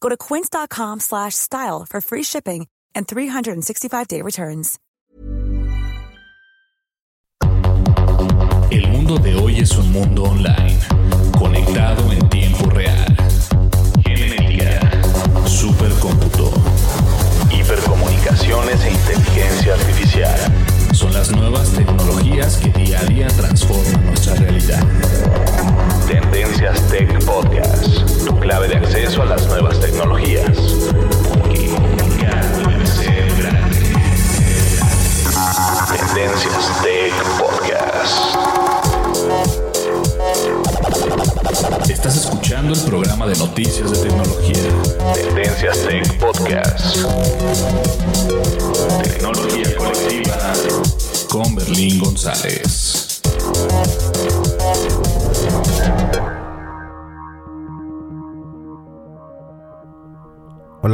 Go to quince.com slash style for free shipping and 365-day returns. El mundo de hoy es un mundo online, conectado en tiempo real. Genética, supercómputo, hipercomunicaciones e inteligencia artificial. Son las nuevas tecnologías que día a día transforman nuestra realidad. Tendencias Tech Podcast, tu clave de a las nuevas tecnologías.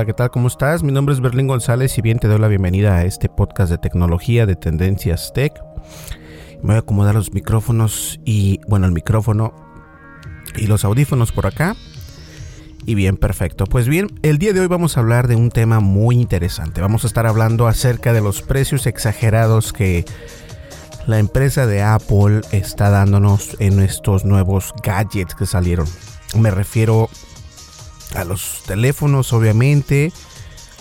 ¿Qué tal? ¿Cómo estás? Mi nombre es Berlín González y bien te doy la bienvenida a este podcast de tecnología de Tendencias Tech. Me voy a acomodar los micrófonos y, bueno, el micrófono y los audífonos por acá. Y bien, perfecto. Pues bien, el día de hoy vamos a hablar de un tema muy interesante. Vamos a estar hablando acerca de los precios exagerados que la empresa de Apple está dándonos en estos nuevos gadgets que salieron. Me refiero a los teléfonos, obviamente,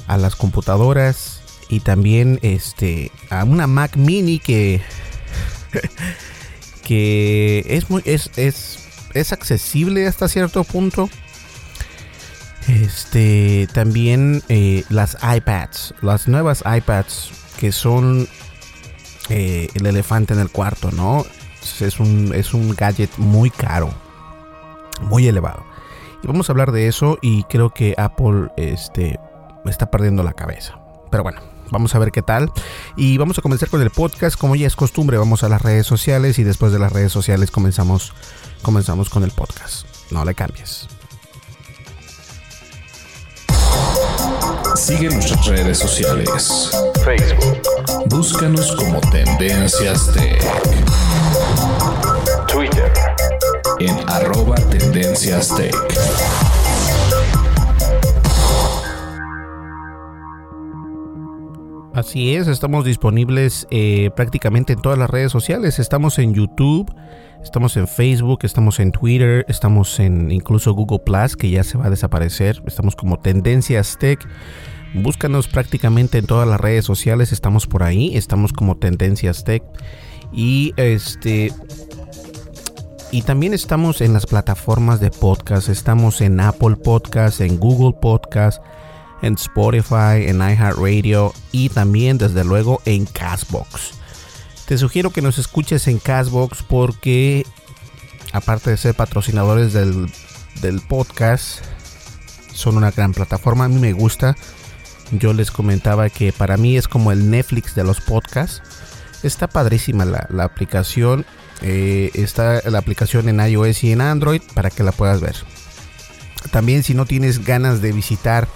a las computadoras y también este a una Mac Mini que que es muy es, es es accesible hasta cierto punto. Este también eh, las iPads, las nuevas iPads que son eh, el elefante en el cuarto, ¿no? Es un, es un gadget muy caro, muy elevado. Vamos a hablar de eso y creo que Apple este, está perdiendo la cabeza. Pero bueno, vamos a ver qué tal. Y vamos a comenzar con el podcast. Como ya es costumbre, vamos a las redes sociales y después de las redes sociales comenzamos, comenzamos con el podcast. No le cambies. Sigue nuestras redes sociales. Facebook. Búscanos como Tendencias Tech. En arroba Tendencias Tech. Así es, estamos disponibles eh, prácticamente en todas las redes sociales. Estamos en YouTube, estamos en Facebook, estamos en Twitter, estamos en incluso Google Plus, que ya se va a desaparecer. Estamos como Tendencias Tech. Búscanos prácticamente en todas las redes sociales, estamos por ahí, estamos como Tendencias Tech. Y este. Y también estamos en las plataformas de podcast. Estamos en Apple Podcast, en Google Podcast, en Spotify, en iHeartRadio y también, desde luego, en Castbox. Te sugiero que nos escuches en Castbox porque, aparte de ser patrocinadores del, del podcast, son una gran plataforma. A mí me gusta. Yo les comentaba que para mí es como el Netflix de los podcasts. Está padrísima la, la aplicación. Eh, está la aplicación en iOS y en Android para que la puedas ver. También si no tienes ganas de visitar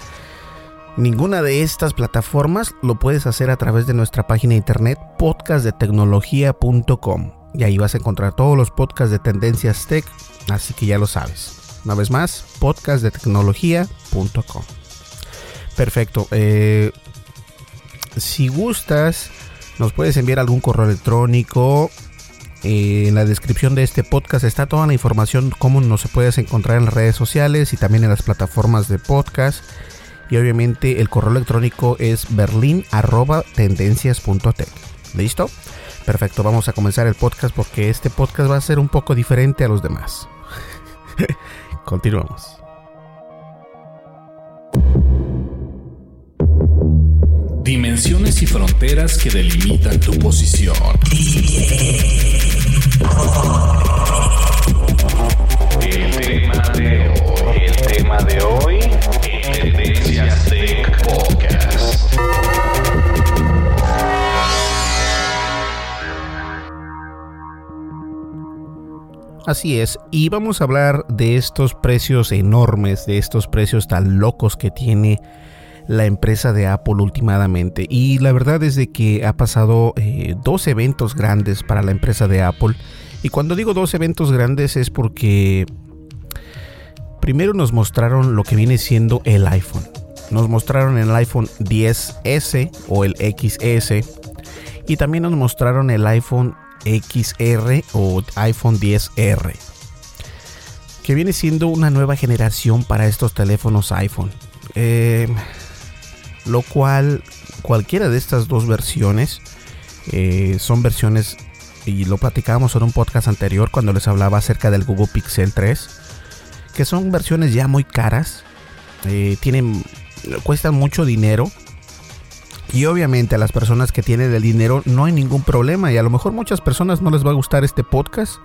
ninguna de estas plataformas, lo puedes hacer a través de nuestra página de internet podcastdetecnología.com. Y ahí vas a encontrar todos los podcasts de Tendencias Tech, así que ya lo sabes. Una vez más, podcastdetecnología.com. Perfecto. Eh, si gustas, nos puedes enviar algún correo electrónico. Eh, en la descripción de este podcast está toda la información, cómo nos puedes encontrar en las redes sociales y también en las plataformas de podcast. Y obviamente el correo electrónico es berlin.tendencias.tech. ¿Listo? Perfecto, vamos a comenzar el podcast porque este podcast va a ser un poco diferente a los demás. Continuamos. Dimensiones y fronteras que delimitan tu posición. El tema de hoy, el tema de Podcast. Así es, y vamos a hablar de estos precios enormes, de estos precios tan locos que tiene la empresa de Apple últimamente. Y la verdad es de que ha pasado eh, dos eventos grandes para la empresa de Apple. Y cuando digo dos eventos grandes es porque primero nos mostraron lo que viene siendo el iPhone. Nos mostraron el iPhone 10S o el XS. Y también nos mostraron el iPhone XR o iPhone 10R. Que viene siendo una nueva generación para estos teléfonos iPhone. Eh, lo cual cualquiera de estas dos versiones eh, son versiones y lo platicábamos en un podcast anterior cuando les hablaba acerca del Google Pixel 3 que son versiones ya muy caras eh, tienen cuestan mucho dinero y obviamente a las personas que tienen el dinero no hay ningún problema y a lo mejor muchas personas no les va a gustar este podcast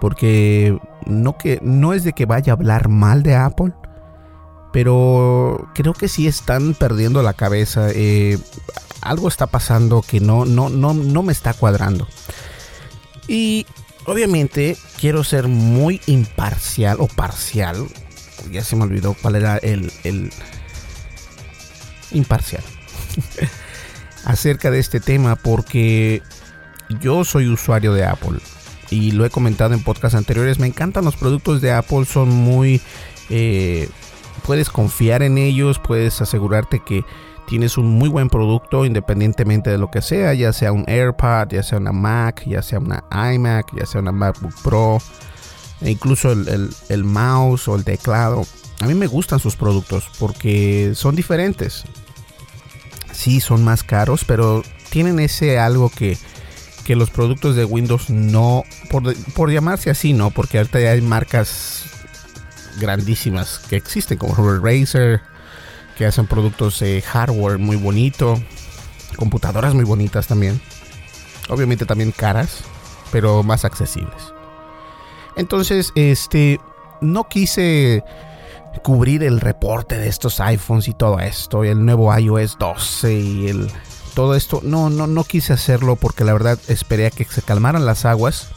porque no que no es de que vaya a hablar mal de Apple pero creo que sí están perdiendo la cabeza. Eh, algo está pasando que no, no, no, no me está cuadrando. Y obviamente quiero ser muy imparcial o parcial. Ya se me olvidó cuál era el, el imparcial. acerca de este tema porque yo soy usuario de Apple y lo he comentado en podcasts anteriores. Me encantan los productos de Apple, son muy eh, puedes confiar en ellos, puedes asegurarte que tienes un muy buen producto independientemente de lo que sea, ya sea un AirPod, ya sea una Mac, ya sea una iMac, ya sea una MacBook Pro, e incluso el, mouse o el teclado. A mí me gustan sus productos porque son diferentes. Sí, son más caros, pero tienen ese algo que, que los productos de Windows no, por, por llamarse así, no, porque ahorita ya hay marcas grandísimas que existen, como Razer, que hacen productos hardware muy bonito, computadoras muy bonitas también. Obviamente también caras, pero más accesibles. Entonces, este, no quise cubrir el reporte de estos iPhones y todo esto, el nuevo iOS 12 y el todo esto. No, no, no quise hacerlo porque la verdad esperé a que se calmaran las aguas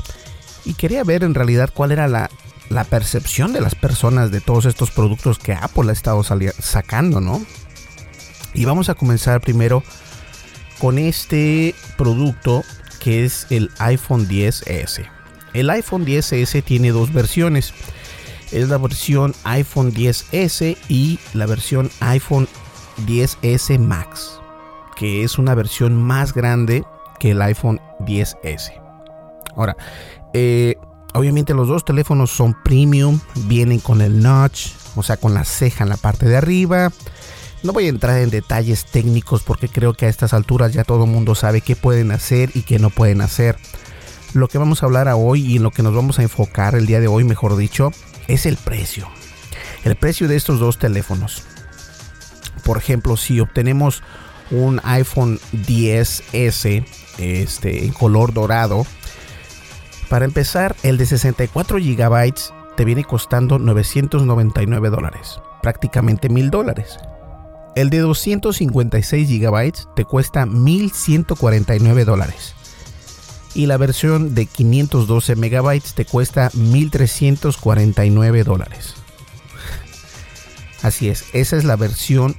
y quería ver en realidad cuál era la, la percepción de las personas de todos estos productos que Apple ha estado sacando, ¿no? Y vamos a comenzar primero con este producto que es el iPhone 10S. El iPhone 10S tiene dos versiones. Es la versión iPhone 10S y la versión iPhone 10S Max, que es una versión más grande que el iPhone 10S. Ahora, eh, Obviamente los dos teléfonos son premium, vienen con el notch, o sea, con la ceja en la parte de arriba. No voy a entrar en detalles técnicos porque creo que a estas alturas ya todo el mundo sabe qué pueden hacer y qué no pueden hacer. Lo que vamos a hablar hoy y en lo que nos vamos a enfocar el día de hoy, mejor dicho, es el precio. El precio de estos dos teléfonos. Por ejemplo, si obtenemos un iPhone 10S este, en color dorado, para empezar, el de 64 GB te viene costando 999 dólares, prácticamente 1000 dólares. El de 256 GB te cuesta 1149 dólares. Y la versión de 512 MB te cuesta 1349 dólares. Así es, esa es la versión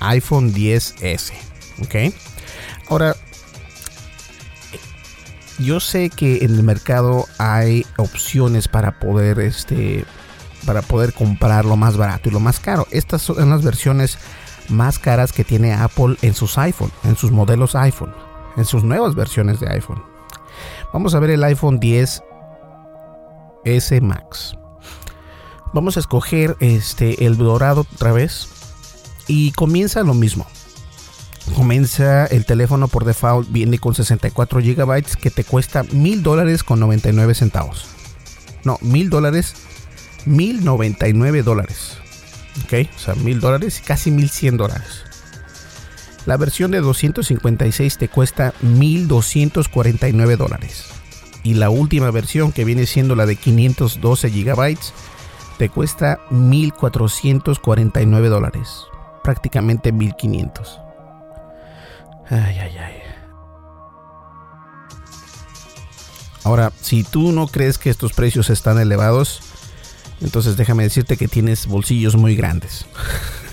iPhone 10S. ¿Ok? Ahora, yo sé que en el mercado hay opciones para poder este para poder comprar lo más barato y lo más caro. Estas son las versiones más caras que tiene Apple en sus iPhone, en sus modelos iPhone, en sus nuevas versiones de iPhone. Vamos a ver el iPhone 10 S Max. Vamos a escoger este el dorado otra vez. Y comienza lo mismo. Comienza el teléfono por default, viene con 64 GB que te cuesta mil dólares con 99 centavos. No, mil dólares, mil 99 dólares. Ok, o sea, mil dólares casi mil 100 dólares. La versión de 256 te cuesta 1249 dólares. Y la última versión, que viene siendo la de 512 GB, te cuesta 1449 dólares. Prácticamente 1500. Ay, ay, ay. Ahora, si tú no crees que estos precios están elevados, entonces déjame decirte que tienes bolsillos muy grandes.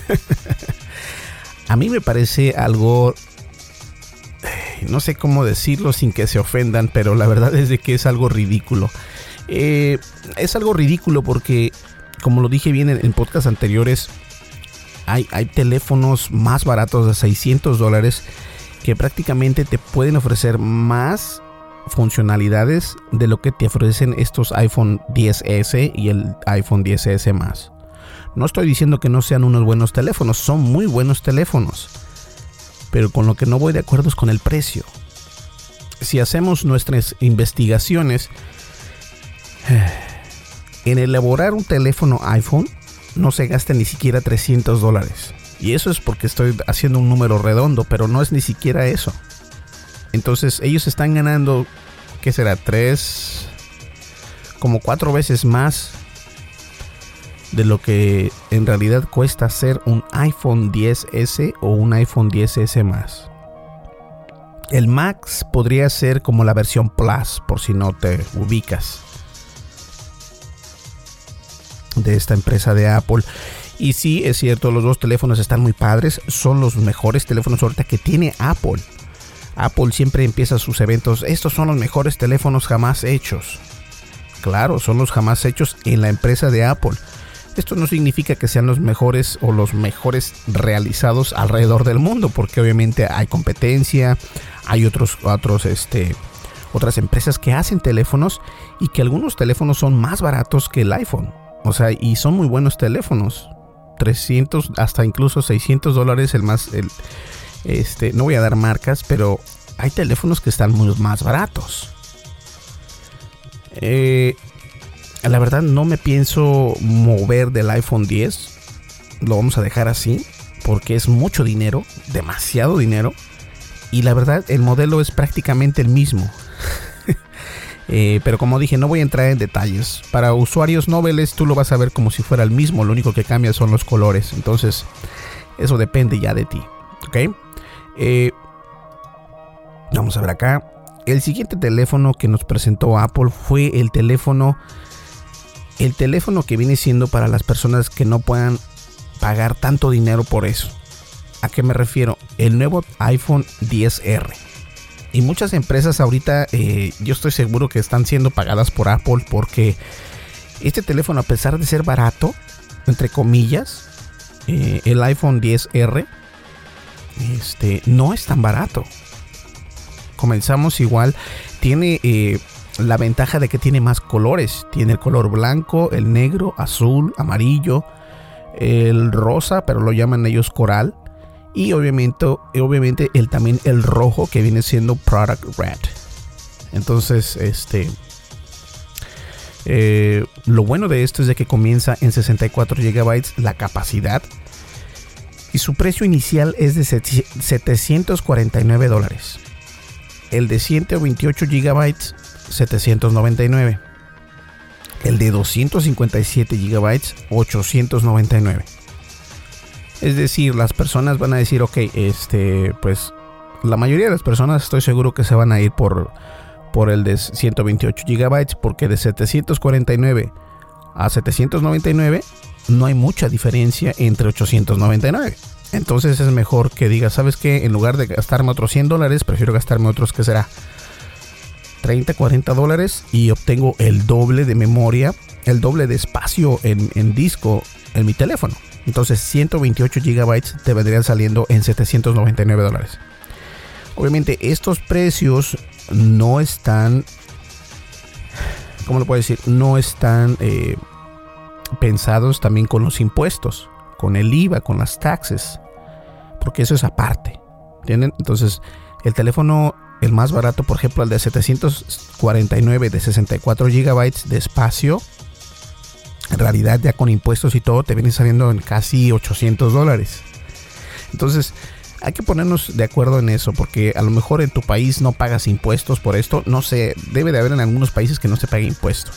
A mí me parece algo no sé cómo decirlo sin que se ofendan, pero la verdad es de que es algo ridículo. Eh, es algo ridículo porque, como lo dije bien en, en podcasts anteriores, hay, hay, teléfonos más baratos de 600 dólares que prácticamente te pueden ofrecer más funcionalidades de lo que te ofrecen estos iPhone 10S y el iPhone 10S más. No estoy diciendo que no sean unos buenos teléfonos, son muy buenos teléfonos. Pero con lo que no voy de acuerdo es con el precio. Si hacemos nuestras investigaciones, en elaborar un teléfono iPhone no se gasta ni siquiera 300 dólares. Y eso es porque estoy haciendo un número redondo, pero no es ni siquiera eso. Entonces ellos están ganando, ¿qué será? Tres, como cuatro veces más de lo que en realidad cuesta hacer un iPhone 10S o un iPhone 10S más. El Max podría ser como la versión Plus, por si no te ubicas, de esta empresa de Apple. Y sí, es cierto, los dos teléfonos están muy padres. Son los mejores teléfonos ahorita que tiene Apple. Apple siempre empieza sus eventos. Estos son los mejores teléfonos jamás hechos. Claro, son los jamás hechos en la empresa de Apple. Esto no significa que sean los mejores o los mejores realizados alrededor del mundo, porque obviamente hay competencia, hay otros, otros, este, otras empresas que hacen teléfonos y que algunos teléfonos son más baratos que el iPhone. O sea, y son muy buenos teléfonos. 300 hasta incluso 600 dólares el más el este no voy a dar marcas pero hay teléfonos que están muy más baratos. Eh, la verdad no me pienso mover del iPhone 10 lo vamos a dejar así porque es mucho dinero demasiado dinero. Y la verdad el modelo es prácticamente el mismo Eh, pero como dije, no voy a entrar en detalles. Para usuarios noveles, tú lo vas a ver como si fuera el mismo. Lo único que cambia son los colores. Entonces, eso depende ya de ti. ¿Ok? Eh, vamos a ver acá. El siguiente teléfono que nos presentó Apple fue el teléfono. El teléfono que viene siendo para las personas que no puedan pagar tanto dinero por eso. ¿A qué me refiero? El nuevo iPhone 10R. Y muchas empresas ahorita eh, yo estoy seguro que están siendo pagadas por Apple porque este teléfono a pesar de ser barato, entre comillas, eh, el iPhone 10R, este, no es tan barato. Comenzamos igual, tiene eh, la ventaja de que tiene más colores. Tiene el color blanco, el negro, azul, amarillo, el rosa, pero lo llaman ellos coral y obviamente, obviamente el, también el rojo que viene siendo Product Red. Entonces, este... Eh, lo bueno de esto es de que comienza en 64 GB la capacidad y su precio inicial es de 749 dólares. El de 128 GB 799. El de 257 GB 899. Es decir, las personas van a decir, ok, este, pues la mayoría de las personas estoy seguro que se van a ir por, por el de 128 GB porque de 749 a 799 no hay mucha diferencia entre 899. Entonces es mejor que diga, ¿sabes qué? En lugar de gastarme otros 100 dólares, prefiero gastarme otros que será 30, 40 dólares y obtengo el doble de memoria, el doble de espacio en, en disco en mi teléfono. Entonces 128 GB te vendrían saliendo en 799 dólares. Obviamente estos precios no están, ¿cómo lo puedo decir? No están eh, pensados también con los impuestos, con el IVA, con las taxes. porque eso es aparte. ¿Entienden? Entonces, el teléfono, el más barato, por ejemplo, el de 749 de 64 GB de espacio, en realidad ya con impuestos y todo, te viene saliendo en casi 800 dólares. Entonces, hay que ponernos de acuerdo en eso, porque a lo mejor en tu país no pagas impuestos por esto. No sé, debe de haber en algunos países que no se pague impuesto.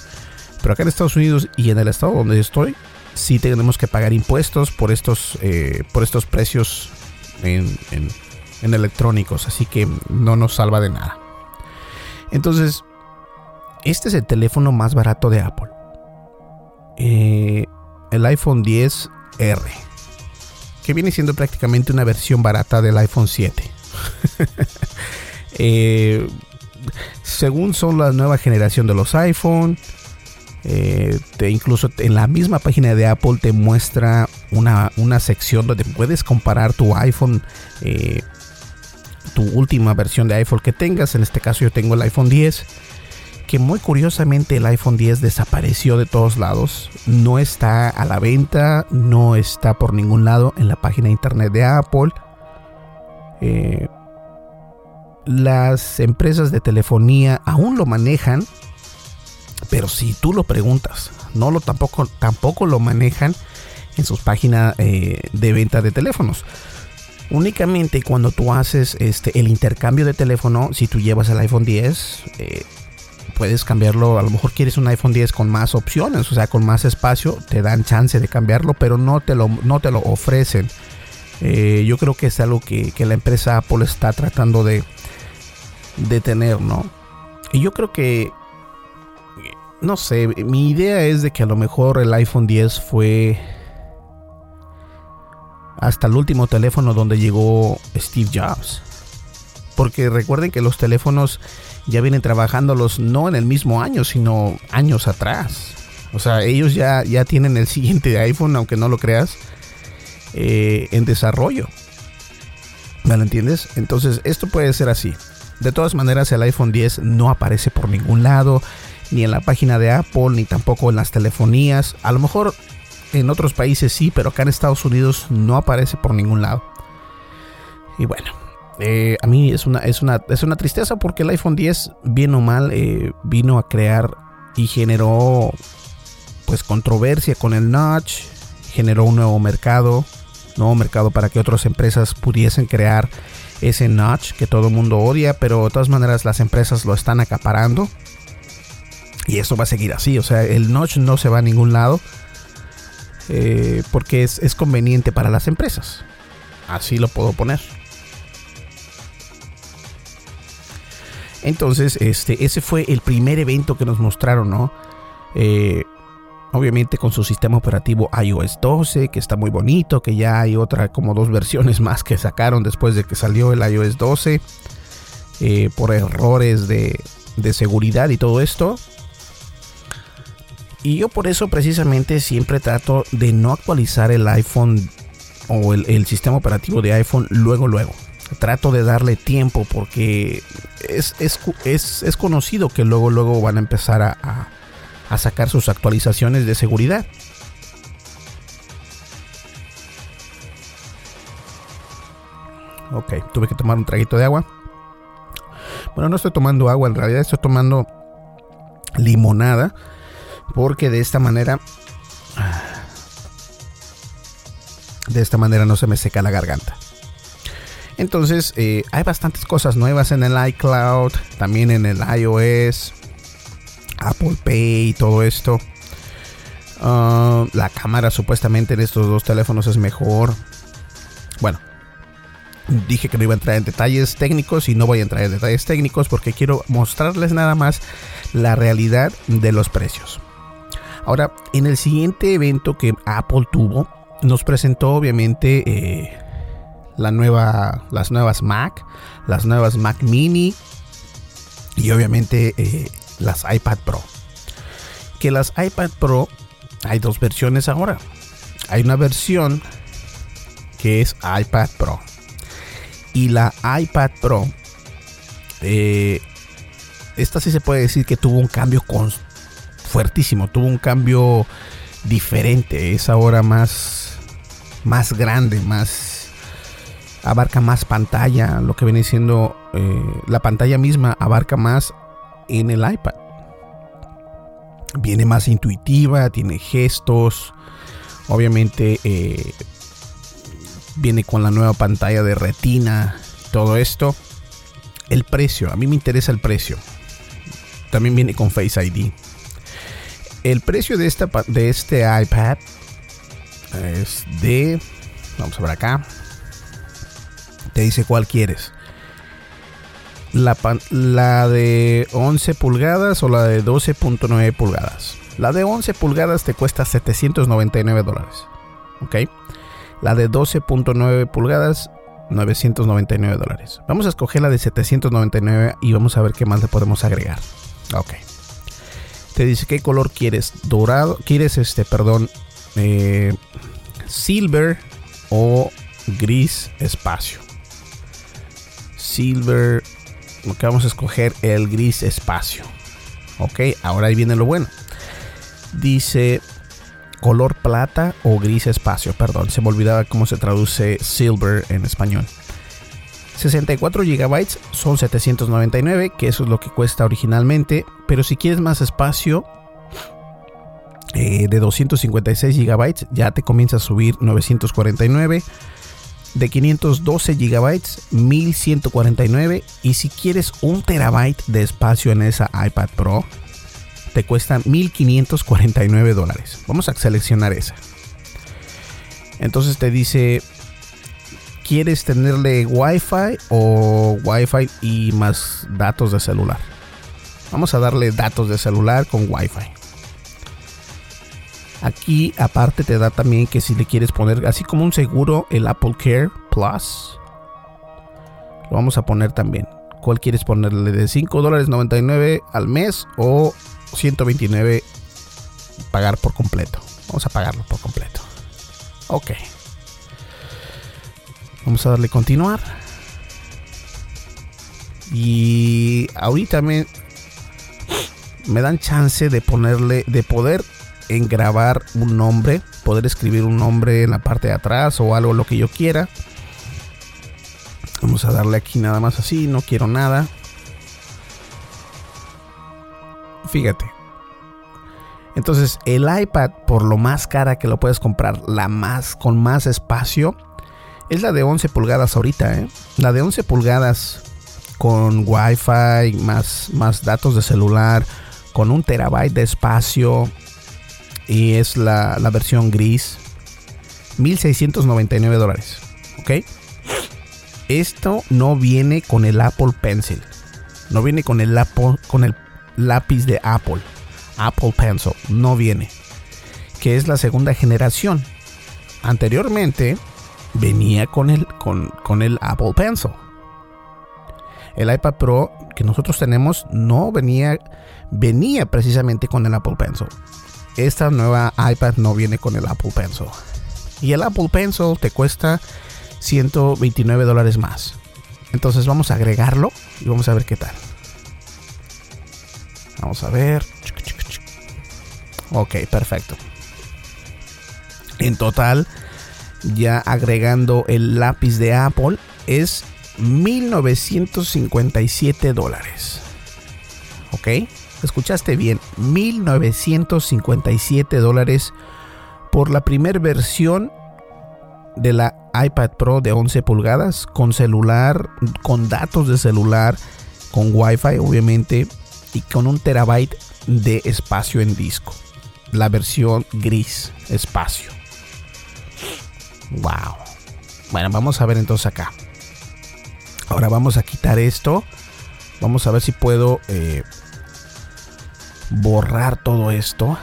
Pero acá en Estados Unidos y en el estado donde estoy, sí tenemos que pagar impuestos por estos, eh, por estos precios en, electrónicos. Así que no nos salva de nada. Entonces, este es el teléfono más barato de Apple. Eh, el iPhone 10R. Que viene siendo prácticamente una versión barata del iPhone 7. Eh, según son la nueva generación de los iPhone, eh, incluso en la misma página de Apple te muestra una, sección donde puedes comparar tu iPhone, tu última versión de iPhone que tengas. En este caso yo tengo el iPhone 10, que muy curiosamente el iPhone 10 desapareció de todos lados. No está a la venta, no está por ningún lado en la página de internet de Apple. Eh, las empresas de telefonía aún lo manejan, pero si tú lo preguntas, no lo tampoco, tampoco lo manejan en sus páginas eh, de venta de teléfonos. Únicamente cuando tú haces este, el intercambio de teléfono, si tú llevas el iPhone 10, eh, puedes cambiarlo. A lo mejor quieres un iPhone 10 con más opciones, o sea, con más espacio, te dan chance de cambiarlo, pero no te lo, no te lo ofrecen. Eh, yo creo que es algo que, que, la empresa Apple está tratando de, de tener, ¿no? Y yo creo que no sé, mi idea es de que a lo mejor el iPhone 10 fue hasta el último teléfono donde llegó Steve Jobs. Porque recuerden que los teléfonos ya vienen trabajándolos no en el mismo año, sino años atrás. O sea, ellos ya, ya tienen el siguiente iPhone, aunque no lo creas, eh, en desarrollo. ¿Me lo entiendes? Entonces, esto puede ser así. De todas maneras, el iPhone 10 no aparece por ningún lado ni en la página de Apple, ni tampoco en las telefonías. A lo mejor en otros países sí, pero acá en Estados Unidos no aparece por ningún lado. Y bueno, eh, a mí es una, es, una, es una tristeza porque el iPhone 10, bien o mal, eh, vino a crear y generó pues controversia con el notch, generó un nuevo mercado, nuevo mercado para que otras empresas pudiesen crear ese notch que todo el mundo odia, pero de todas maneras las empresas lo están acaparando. Y eso va a seguir así. O sea, el notch no se va a ningún lado. Eh, porque es, conveniente para las empresas. Así lo puedo poner. Entonces, este, ese fue el primer evento que nos mostraron, ¿no? Eh, obviamente con su sistema operativo iOS 12, que está muy bonito, que ya hay otra, como dos versiones más que sacaron después de que salió el iOS 12, eh, por errores de, de seguridad y todo esto. Y yo por eso precisamente siempre trato de no actualizar el iPhone o el, sistema operativo de iPhone luego, luego. Trato de darle tiempo porque es, es, conocido que luego, luego van a empezar a, a sacar sus actualizaciones de seguridad. Ok, tuve que tomar un traguito de agua. Bueno, no estoy tomando agua, en realidad estoy tomando limonada porque de esta manera de esta manera no se me seca la garganta. Entonces, eh, hay bastantes cosas nuevas en el iCloud, también en el iOS, Apple Pay y todo esto. Ah, la cámara supuestamente en estos dos teléfonos es mejor. Bueno, dije que no iba a entrar en detalles técnicos y no voy a entrar en detalles técnicos porque quiero mostrarles nada más la realidad de los precios. Ahora, en el siguiente evento que Apple tuvo, nos presentó obviamente eh, las nuevas Mac, las nuevas Mac Mini y obviamente eh, las iPad Pro. Que las iPad Pro hay dos versiones ahora. Hay una versión que es iPad Pro. Y la iPad Pro, eh, esta sí se puede decir que tuvo un cambio constante fuertísimo, tuvo un cambio diferente, es ahora más, más grande, más abarca más pantalla, lo que viene siendo eh, la pantalla misma abarca más en el iPad. Viene más intuitiva, tiene gestos, obviamente eh, viene con la nueva pantalla de retina, todo esto. El precio, a mí me interesa el precio. También viene con Face ID. El precio de, esta, de este iPad es de, vamos a ver acá, te dice cuál quieres. La, la de 11 pulgadas o la de 12.9 pulgadas. La de 11 pulgadas te cuesta 799 dólares. ¿Ok? La de 12.9 pulgadas 999 dólares. Vamos a escoger la de 799 y vamos a ver qué más le podemos agregar. Ok. Te dice qué color quieres. Dorado. Quieres este, perdón. Eh, silver o gris espacio. Silver. Ok, vamos a escoger el gris espacio. Ok, ahora ahí viene lo bueno. Dice color plata o gris espacio, perdón, se me olvidaba cómo se traduce silver en español. 64 GB son 799, que eso es lo que cuesta originalmente, pero si quieres más espacio eh, de 256 GB ya te comienza a subir 949. De 512 GB 1149 y si quieres un terabyte de espacio en esa iPad Pro te cuesta 1549 dólares. Vamos a seleccionar esa. Entonces te dice, ¿quieres tenerle Wi-Fi o Wi-Fi y más datos de celular? Vamos a darle datos de celular con Wi-Fi. Aquí aparte te da también que si le quieres poner así como un seguro el Apple Care Plus. Lo vamos a poner también. ¿Cuál quieres ponerle? ¿De 5 dólares 99 al mes o 129 pagar por completo. Vamos a pagarlo por completo. Ok. Vamos a darle continuar. Y ahorita me, me dan chance de ponerle, de poder en grabar un nombre, poder escribir un nombre en la parte de atrás o algo lo que yo quiera. Vamos a darle aquí nada más así, no quiero nada. Fíjate. Entonces, el iPad, por lo más cara que lo puedes comprar, la más con más espacio, es la de 11 pulgadas ahorita, ¿eh? La de 11 pulgadas con Wi-Fi, más, más datos de celular, con un terabyte de espacio. Y es la, la versión gris. 1699 dólares. ¿Ok? Esto no viene con el Apple Pencil. No viene con el Apple, lápiz de Apple, Apple Pencil, no viene, que es la segunda generación. Anteriormente venía con el, con, con el Apple Pencil. El iPad Pro que nosotros tenemos no venía, venía precisamente con el Apple Pencil. Esta nueva iPad no viene con el Apple Pencil. Y el Apple Pencil te cuesta 129 dólares más. Entonces vamos a agregarlo y vamos a ver qué tal. Vamos a ver. Ok, perfecto. En total, ya agregando el lápiz de Apple, es 1957 dólares. Ok, escuchaste bien, 1957 dólares por la primera versión de la iPad Pro de 11 pulgadas con celular, con datos de celular, con Wi-Fi obviamente y con un terabyte de espacio en disco. La versión gris espacio. Wow. Bueno, vamos a ver entonces acá. Ahora vamos a quitar esto. Vamos a ver si puedo eh, borrar todo esto.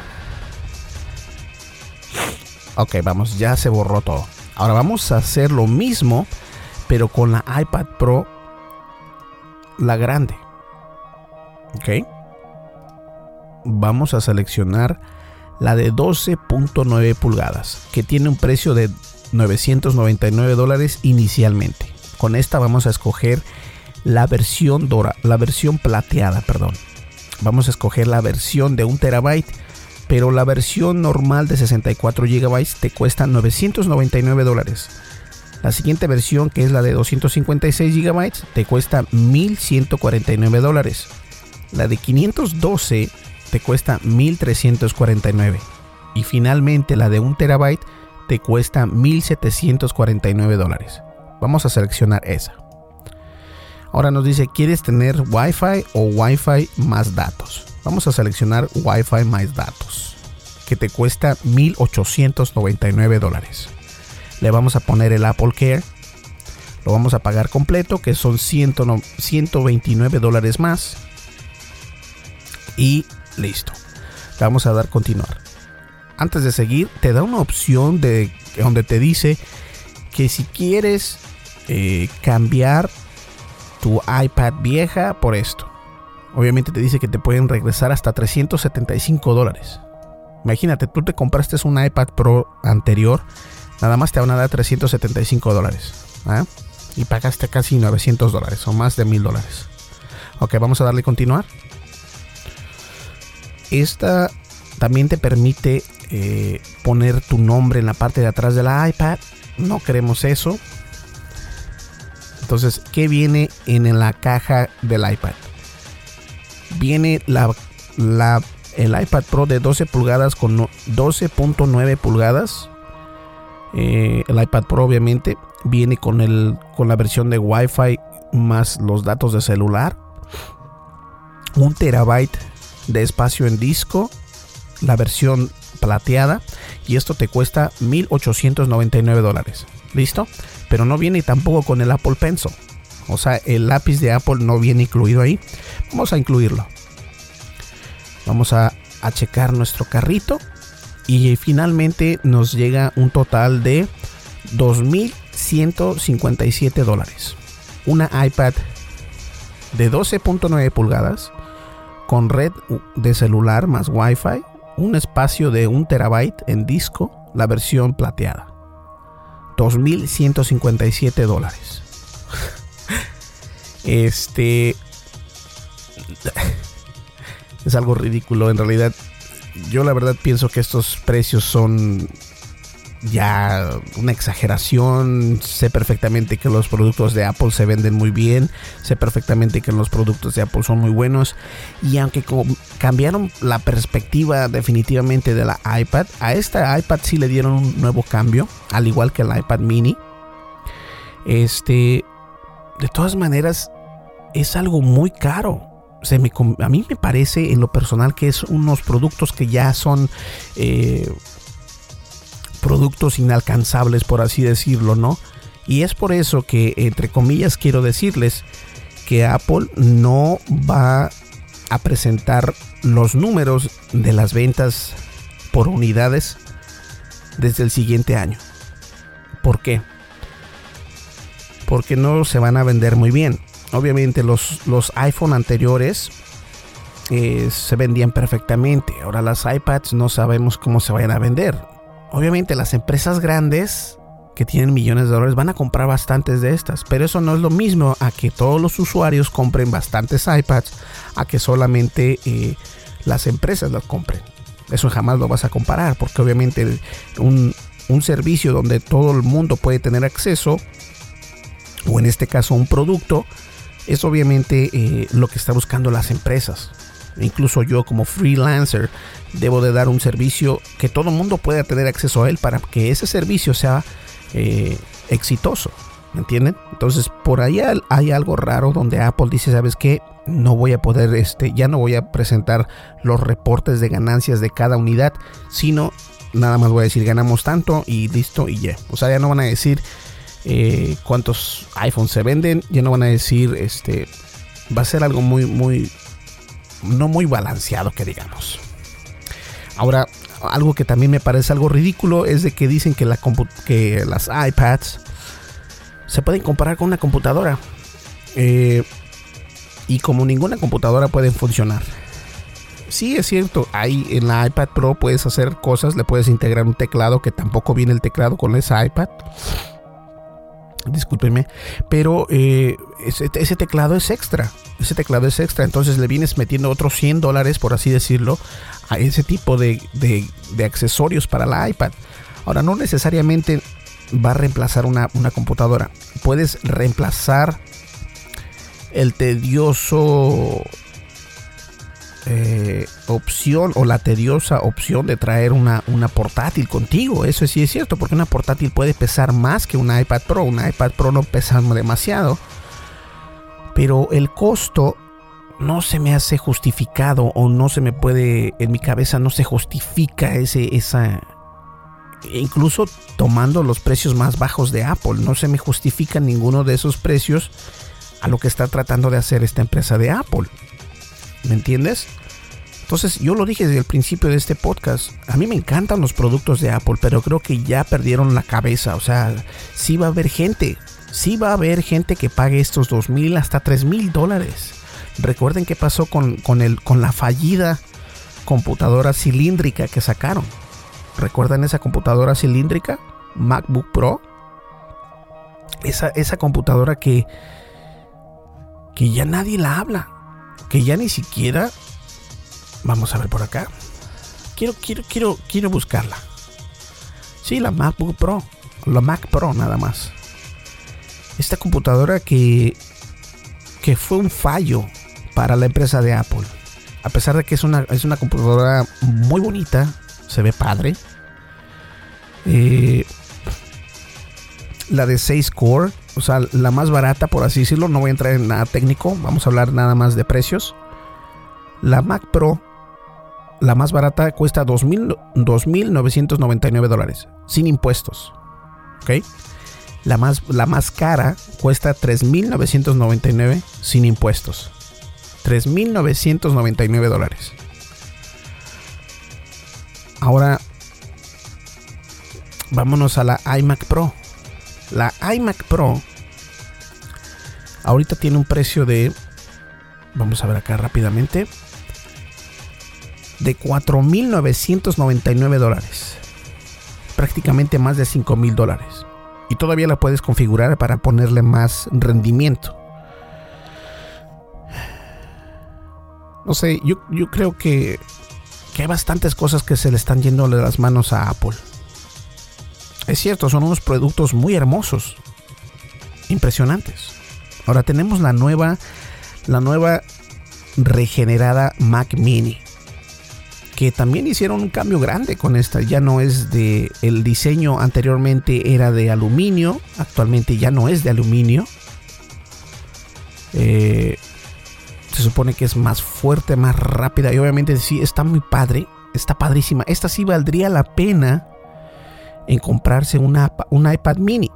Ok, vamos, ya se borró todo. Ahora vamos a hacer lo mismo, pero con la iPad Pro, la grande. Ok. Vamos a seleccionar la de 12.9 pulgadas, que tiene un precio de 999 dólares inicialmente. Con esta vamos a escoger la versión dora, la versión plateada, perdón. Vamos a escoger la versión de 1 terabyte, pero la versión normal de 64 gigabytes te cuesta 999 dólares. La siguiente versión, que es la de 256 GB, te cuesta 1.149 dólares. La de 512 te cuesta 1.349. Y finalmente la de 1 terabyte te cuesta 1.749 dólares. Vamos a seleccionar esa. Ahora nos dice, ¿quieres tener Wi-Fi o Wi-Fi más datos? Vamos a seleccionar Wi-Fi más datos, que te cuesta 1.899 dólares. Le vamos a poner el Apple Care. Lo vamos a pagar completo, que son 129 dólares más. Y listo. Le vamos a dar continuar. Antes de seguir, te da una opción de donde te dice que si quieres eh, cambiar tu iPad vieja por esto. Obviamente te dice que te pueden regresar hasta 375 dólares. Imagínate, tú te compraste un iPad Pro anterior, nada más te van a dar 375 dólares. ¿ah? Y pagaste casi 900 dólares o más de 1000 dólares. Ok, vamos a darle continuar. Esta también te permite eh, poner tu nombre en la parte de atrás de la iPad. No queremos eso. Entonces, ¿qué viene en la caja del iPad? Viene el iPad Pro de 12 pulgadas con 12.9 pulgadas. Eh, el iPad Pro obviamente viene con, el, con la versión de Wi-Fi más los datos de celular. Un terabyte de espacio en disco. La versión plateada. Y esto te cuesta 1.899 dólares. ¿Listo? Pero no viene tampoco con el Apple Pencil. O sea, el lápiz de Apple no viene incluido ahí. Vamos a incluirlo. Vamos a, checar nuestro carrito. Y finalmente nos llega un total de 2.157 dólares. Una iPad de 12.9 pulgadas con red de celular más Wi-Fi, un espacio de 1 terabyte en disco, la versión plateada. 2.157 dólares. Este es algo ridículo. En realidad, yo la verdad pienso que estos precios son ya una exageración. Sé perfectamente que los productos de Apple se venden muy bien. Sé perfectamente que los productos de Apple son muy buenos. Y aunque cambiaron la perspectiva definitivamente de la iPad, a esta iPad sí le dieron un nuevo cambio, al igual que el iPad mini. Este, de todas maneras, es algo muy caro. a mí me parece en lo personal que es unos productos que ya son eh, productos inalcanzables, por así decirlo, ¿no? Y es por eso que, entre comillas, quiero decirles que Apple no va a presentar los números de las ventas por unidades desde el siguiente año. ¿Por qué? Porque no se van a vender muy bien. Obviamente los, los iPhone anteriores eh, se vendían perfectamente. Ahora las iPads no sabemos cómo se vayan a vender obviamente las empresas grandes que tienen millones de dólares van a comprar bastantes de estas, pero eso no es lo mismo a que todos los usuarios compren bastantes iPads, a que solamente eh, las empresas las compren. Eso jamás lo vas a comparar, porque obviamente un, servicio donde todo el mundo puede tener acceso, o en este caso un producto, es obviamente eh, lo que está buscando las empresas. Incluso yo como freelancer debo de dar un servicio que todo el mundo pueda tener acceso a él para que ese servicio sea eh, exitoso. ¿Me entienden? Entonces por ahí hay algo raro donde Apple dice, ¿sabes qué? No voy a poder, este, ya no voy a presentar los reportes de ganancias de cada unidad, sino nada más voy a decir ganamos tanto y listo y ya. O sea, ya no van a decir eh, cuántos iPhones se venden, ya no van a decir, este, va a ser algo muy, muy, no muy balanceado que digamos. Ahora, algo que también me parece algo ridículo es de que dicen que, la que las iPads se pueden comparar con una computadora. Eh, y como ninguna computadora pueden funcionar. Sí, es cierto, ahí en la iPad Pro puedes hacer cosas, le puedes integrar un teclado que tampoco viene el teclado con esa iPad discúlpenme, pero eh, ese, teclado es extra, ese teclado es extra, entonces le vienes metiendo otros 100 dólares, por así decirlo, a ese tipo de, accesorios para la iPad. Ahora, no necesariamente va a reemplazar una, una computadora. Puedes reemplazar el tedioso eh, opción o la tediosa opción de traer una, una, portátil contigo. Eso sí es cierto, porque una portátil puede pesar más que una iPad Pro. Una iPad Pro no pesa demasiado. Pero el costo no se me hace justificado o no se me puede, en mi cabeza no se justifica ese, esa, incluso tomando los precios más bajos de Apple, no se me justifica ninguno de esos precios a lo que está tratando de hacer esta empresa de Apple. ¿Me entiendes? Entonces, yo lo dije desde el principio de este podcast. A mí me encantan los productos de Apple, pero creo que ya perdieron la cabeza. O sea, sí va a haber gente. Sí va a haber gente que pague estos dos mil hasta tres mil dólares. Recuerden qué pasó con, con, el, con la fallida computadora cilíndrica que sacaron. ¿Recuerdan esa computadora cilíndrica? MacBook Pro. Esa, esa computadora que, que ya nadie la habla. Que ya ni siquiera... Vamos a ver por acá. Quiero, quiero, quiero, quiero buscarla. Sí, la MacBook Pro. La Mac Pro nada más. Esta computadora que, que fue un fallo para la empresa de Apple. A pesar de que es una, es una computadora muy bonita, se ve padre. Eh, la de 6 core, o sea, la más barata, por así decirlo. No voy a entrar en nada técnico, vamos a hablar nada más de precios. La Mac Pro, la más barata, cuesta 2.999 dólares, sin impuestos. ¿Ok? La más, la más cara cuesta 3.999 sin impuestos. 3.999 dólares. Ahora, vámonos a la iMac Pro. La iMac Pro ahorita tiene un precio de, vamos a ver acá rápidamente, de 4.999 dólares. Prácticamente más de 5.000 dólares. Y todavía la puedes configurar para ponerle más rendimiento. no sé, yo, yo creo que, que, hay bastantes cosas que se le están yendo de las manos a Apple. Es cierto, son unos productos muy hermosos, impresionantes. Ahora tenemos la nueva, la nueva regenerada Mac Mini, que también hicieron un cambio grande con esta. Ya no es de, el diseño anteriormente era de aluminio, actualmente ya no es de aluminio. Eh, se supone que es más fuerte, más rápida y obviamente sí está muy padre, está padrísima. Esta sí valdría la pena en comprarse una, un iPad mini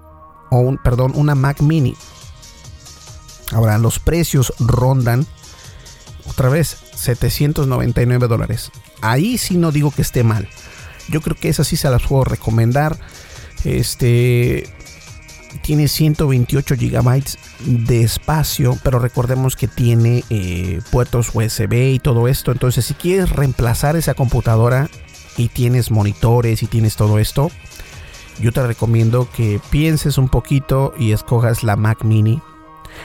o un, perdón, una Mac mini. Ahora los precios rondan otra vez 799 dólares. Ahí sí no digo que esté mal. Yo creo que esa sí se las puedo recomendar. Este tiene 128 gigabytes de espacio, pero recordemos que tiene eh, puertos USB y todo esto. Entonces, si quieres reemplazar esa computadora y tienes monitores y tienes todo esto, yo te recomiendo que pienses un poquito y escojas la Mac Mini.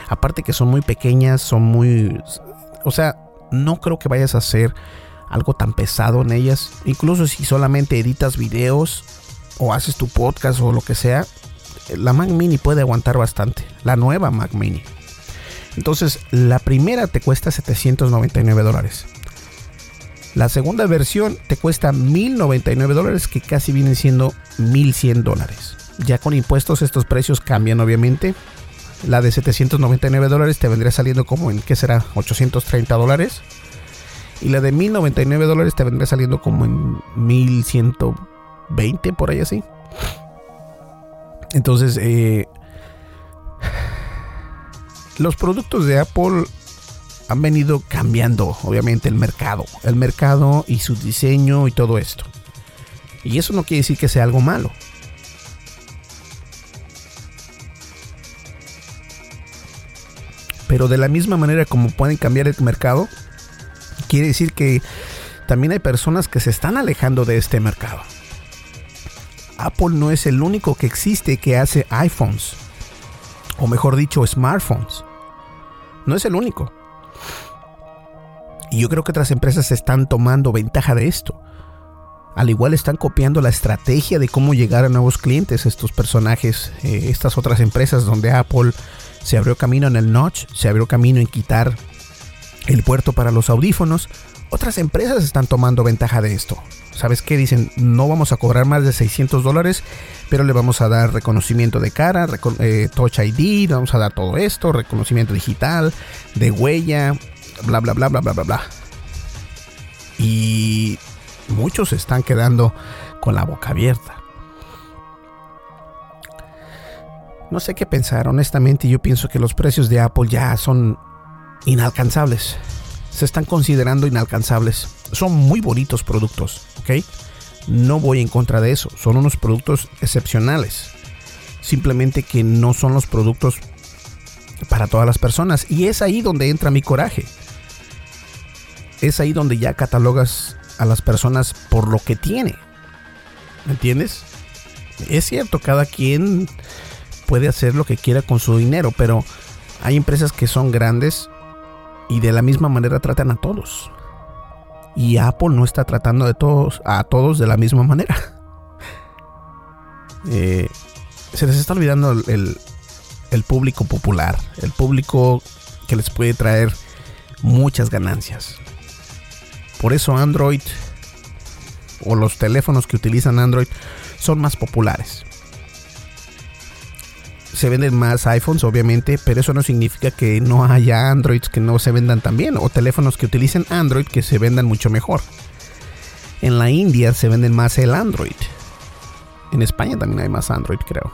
Aparte que son muy pequeñas, son muy... O sea, no creo que vayas a hacer algo tan pesado en ellas. Incluso si solamente editas videos o haces tu podcast o lo que sea, la Mac Mini puede aguantar bastante. La nueva Mac Mini. Entonces, la primera te cuesta 799 dólares. La segunda versión te cuesta 1099 dólares, que casi vienen siendo 1100 dólares. Ya con impuestos estos precios cambian obviamente. La de 799 dólares te vendría saliendo como en, ¿qué será? 830 dólares. Y la de 1099 dólares te vendría saliendo como en 1120, por ahí así. Entonces, eh, los productos de Apple han venido cambiando, obviamente, el mercado. El mercado y su diseño y todo esto. Y eso no quiere decir que sea algo malo. Pero de la misma manera como pueden cambiar el mercado, quiere decir que también hay personas que se están alejando de este mercado. Apple no es el único que existe que hace iPhones, o mejor dicho, smartphones. No es el único. Y yo creo que otras empresas están tomando ventaja de esto. Al igual están copiando la estrategia de cómo llegar a nuevos clientes, estos personajes, eh, estas otras empresas donde Apple se abrió camino en el notch, se abrió camino en quitar el puerto para los audífonos. Otras empresas están tomando ventaja de esto. ¿Sabes qué? Dicen, no vamos a cobrar más de 600 dólares, pero le vamos a dar reconocimiento de cara, eh, Touch ID, vamos a dar todo esto, reconocimiento digital, de huella, bla, bla, bla, bla, bla, bla, bla. Y muchos están quedando con la boca abierta. No sé qué pensar, honestamente yo pienso que los precios de Apple ya son inalcanzables. Se están considerando inalcanzables. Son muy bonitos productos, ¿ok? No voy en contra de eso. Son unos productos excepcionales. Simplemente que no son los productos para todas las personas. Y es ahí donde entra mi coraje. Es ahí donde ya catalogas a las personas por lo que tiene. ¿Me entiendes? Es cierto, cada quien puede hacer lo que quiera con su dinero, pero hay empresas que son grandes y de la misma manera tratan a todos. Y Apple no está tratando de todos a todos de la misma manera. Eh, se les está olvidando el, el público popular, el público que les puede traer muchas ganancias. Por eso Android o los teléfonos que utilizan Android son más populares. Se venden más iPhones, obviamente, pero eso no significa que no haya Androids que no se vendan también, o teléfonos que utilicen Android que se vendan mucho mejor. En la India se venden más el Android. En España también hay más Android, creo.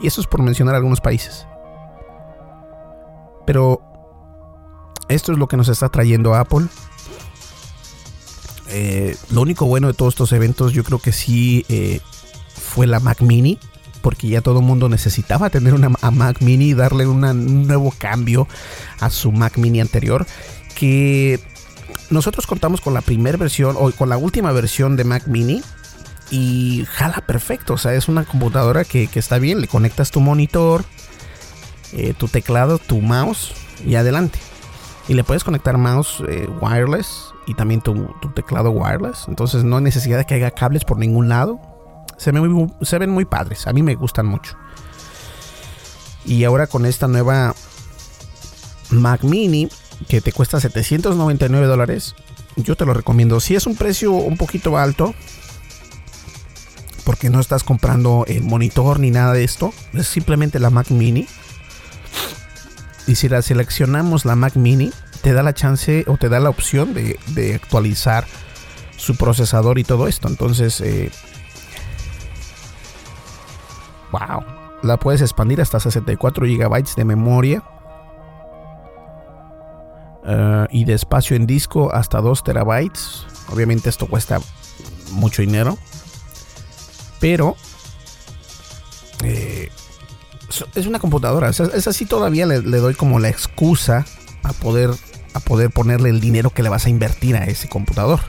Y eso es por mencionar algunos países. Pero esto es lo que nos está trayendo Apple eh, lo único bueno de todos estos eventos yo creo que sí eh, fue la Mac Mini, porque ya todo el mundo necesitaba tener una Mac Mini y darle un nuevo cambio a su Mac Mini anterior, que nosotros contamos con la primera versión o con la última versión de Mac Mini y jala perfecto, o sea, es una computadora que, está bien, le conectas tu monitor, eh, tu teclado, tu mouse y adelante. Y le puedes conectar mouse wireless y también tu, teclado wireless. Entonces no hay necesidad de que haya cables por ningún lado. Se ven, muy, se ven muy padres. A mí me gustan mucho. Y ahora con esta nueva Mac Mini que te cuesta 799 dólares, yo te lo recomiendo. Si es un precio un poquito alto, porque no estás comprando el monitor ni nada de esto, es simplemente la Mac Mini. Y si la seleccionamos la Mac Mini, te da la chance o te da la opción de, actualizar su procesador y todo esto. Entonces, eh, wow, la puedes expandir hasta 64 GB de memoria. Eh, y de espacio en disco hasta 2 terabytes. Obviamente esto cuesta mucho dinero. Pero eh, es una computadora. Es, así todavía le, le, doy como la excusa a poder a poder ponerle el dinero que le vas a invertir a ese computador.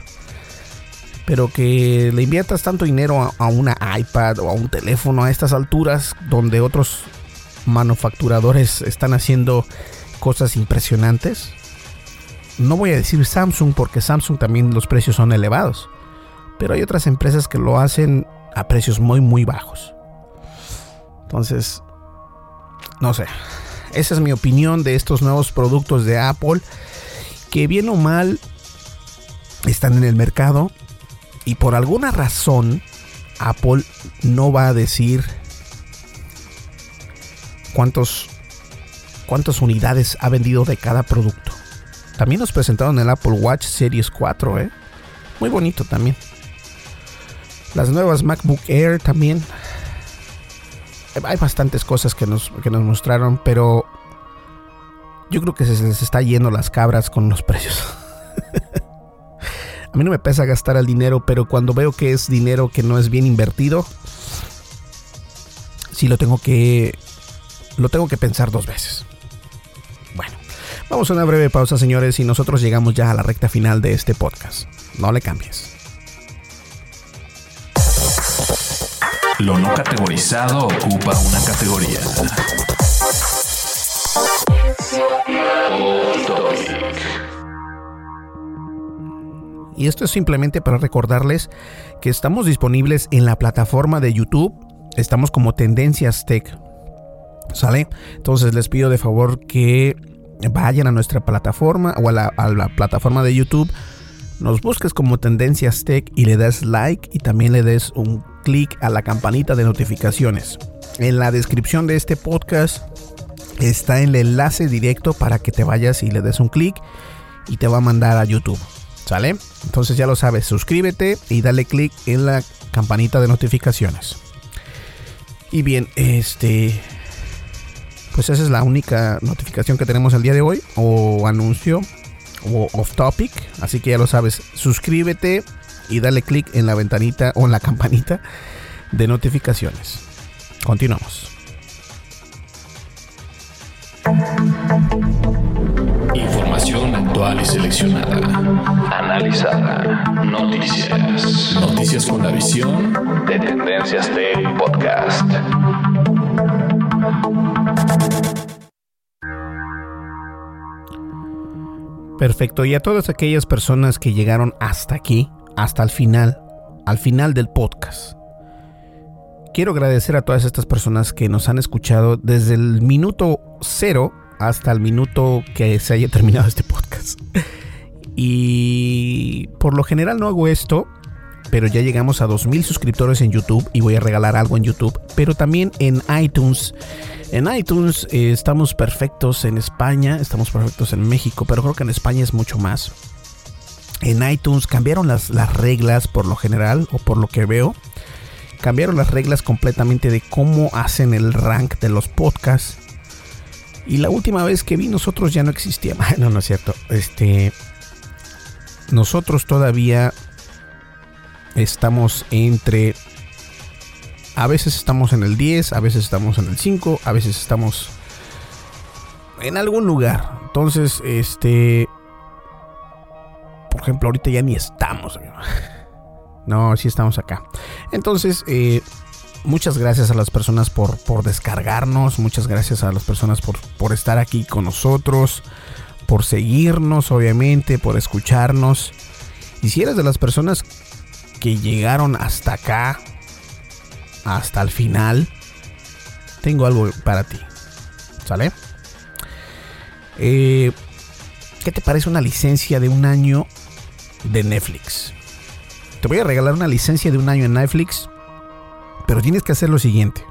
Pero que le inviertas tanto dinero a, una iPad o a un teléfono a estas alturas donde otros manufacturadores están haciendo cosas impresionantes. No voy a decir Samsung porque Samsung también los precios son elevados. Pero hay otras empresas que lo hacen a precios muy muy bajos. Entonces, no sé. Esa es mi opinión de estos nuevos productos de Apple que bien o mal están en el mercado y por alguna razón Apple no va a decir cuántos cuántas unidades ha vendido de cada producto. También nos presentaron el Apple Watch Series 4, ¿eh? Muy bonito también. Las nuevas MacBook Air también. Hay bastantes cosas que nos, que nos mostraron, pero yo creo que se les está yendo las cabras con los precios. A mí no me pesa gastar el dinero, pero cuando veo que es dinero que no es bien invertido, sí lo tengo que lo tengo que pensar dos veces. Bueno, vamos a una breve pausa, señores, y nosotros llegamos ya a la recta final de este podcast. No le cambies. Lo no categorizado ocupa una categoría. Y esto es simplemente para recordarles que estamos disponibles en la plataforma de YouTube. Estamos como Tendencias Tech. ¿Sale? Entonces les pido de favor que vayan a nuestra plataforma o a la, a la plataforma de YouTube. Nos busques como Tendencias Tech y le das like y también le des un clic a la campanita de notificaciones. En la descripción de este podcast está el enlace directo para que te vayas y le des un clic y te va a mandar a YouTube. ¿Sale? Entonces ya lo sabes, suscríbete y dale clic en la campanita de notificaciones. Y bien, este pues esa es la única notificación que tenemos el día de hoy o anuncio o off topic, así que ya lo sabes, suscríbete y dale clic en la ventanita o en la campanita de notificaciones. Continuamos. Información actual y seleccionada. Analizada. Noticias. Noticias con la visión de Tendencias Tech Podcast. Perfecto, y a todas aquellas personas que llegaron hasta aquí, hasta el final, al final del podcast. Quiero agradecer a todas estas personas que nos han escuchado desde el minuto cero hasta el minuto que se haya terminado este podcast. Y por lo general no hago esto, pero ya llegamos a 2000 suscriptores en YouTube y voy a regalar algo en YouTube, pero también en iTunes. En iTunes eh, estamos perfectos en España, estamos perfectos en México, pero creo que en España es mucho más. En iTunes cambiaron las, las reglas por lo general o por lo que veo. Cambiaron las reglas completamente de cómo hacen el rank de los podcasts. Y la última vez que vi nosotros ya no existía. No, no es cierto. Este. Nosotros todavía estamos entre. A veces estamos en el 10, a veces estamos en el 5, a veces estamos en algún lugar. Entonces, este. Por ejemplo, ahorita ya ni estamos. No, sí estamos acá. Entonces, eh, muchas gracias a las personas por, descargarnos. Muchas gracias a las personas por, por estar aquí con nosotros. Por seguirnos, obviamente, por escucharnos. Y si eres de las personas que llegaron hasta acá, hasta el final, tengo algo para ti. ¿Sale? Eh, ¿Qué te parece una licencia de un año de Netflix? Te voy a regalar una licencia de un año en Netflix, pero tienes que hacer lo siguiente.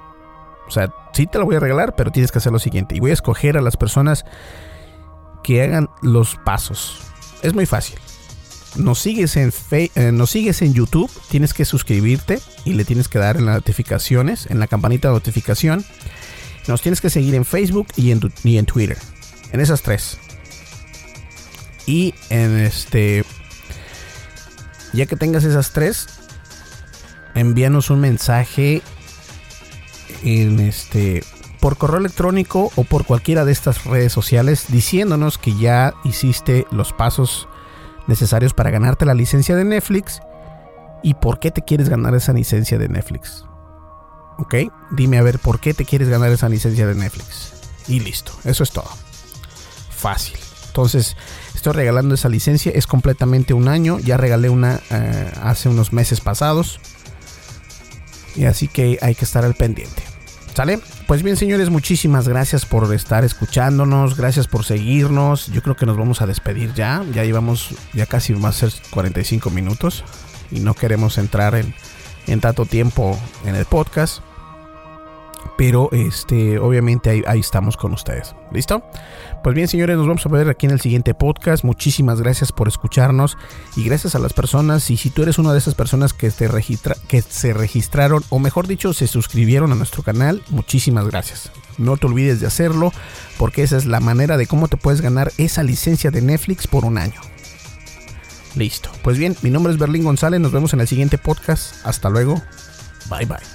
O sea, sí te la voy a regalar, pero tienes que hacer lo siguiente. Y voy a escoger a las personas que hagan los pasos. Es muy fácil. Nos sigues en, fe eh, nos sigues en YouTube, tienes que suscribirte y le tienes que dar en las notificaciones, en la campanita de notificación. Nos tienes que seguir en Facebook y en, y en Twitter. En esas tres. Y en este. Ya que tengas esas tres, envíanos un mensaje en este por correo electrónico o por cualquiera de estas redes sociales diciéndonos que ya hiciste los pasos necesarios para ganarte la licencia de Netflix y por qué te quieres ganar esa licencia de Netflix. ¿Ok? Dime a ver por qué te quieres ganar esa licencia de Netflix. Y listo, eso es todo. Fácil. Entonces, estoy regalando esa licencia. Es completamente un año. Ya regalé una eh, hace unos meses pasados. Y así que hay que estar al pendiente. ¿Sale? Pues bien, señores, muchísimas gracias por estar escuchándonos, gracias por seguirnos. Yo creo que nos vamos a despedir ya. Ya llevamos, ya casi va a ser 45 minutos y no queremos entrar en, en tanto tiempo en el podcast. Pero este, obviamente ahí, estamos con ustedes. ¿Listo? Pues bien, señores, nos vamos a ver aquí en el siguiente podcast. Muchísimas gracias por escucharnos y gracias a las personas. Y si tú eres una de esas personas que, te registra, que se registraron, o mejor dicho, se suscribieron a nuestro canal, muchísimas gracias. No te olvides de hacerlo, porque esa es la manera de cómo te puedes ganar esa licencia de Netflix por un año. Listo. Pues bien, mi nombre es Berlín González. Nos vemos en el siguiente podcast. Hasta luego. Bye bye.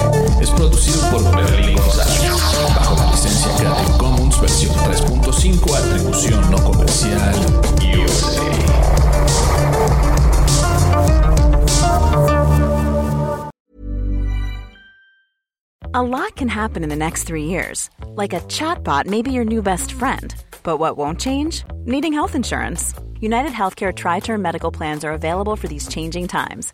es producido por Berlín González, bajo la licencia Creative Commons versión 3.5, atribución no comercial. A lot can happen in the next three years, like a chatbot may be your new best friend. But what won't change? Needing health insurance. United Healthcare Tri Term Medical Plans are available for these changing times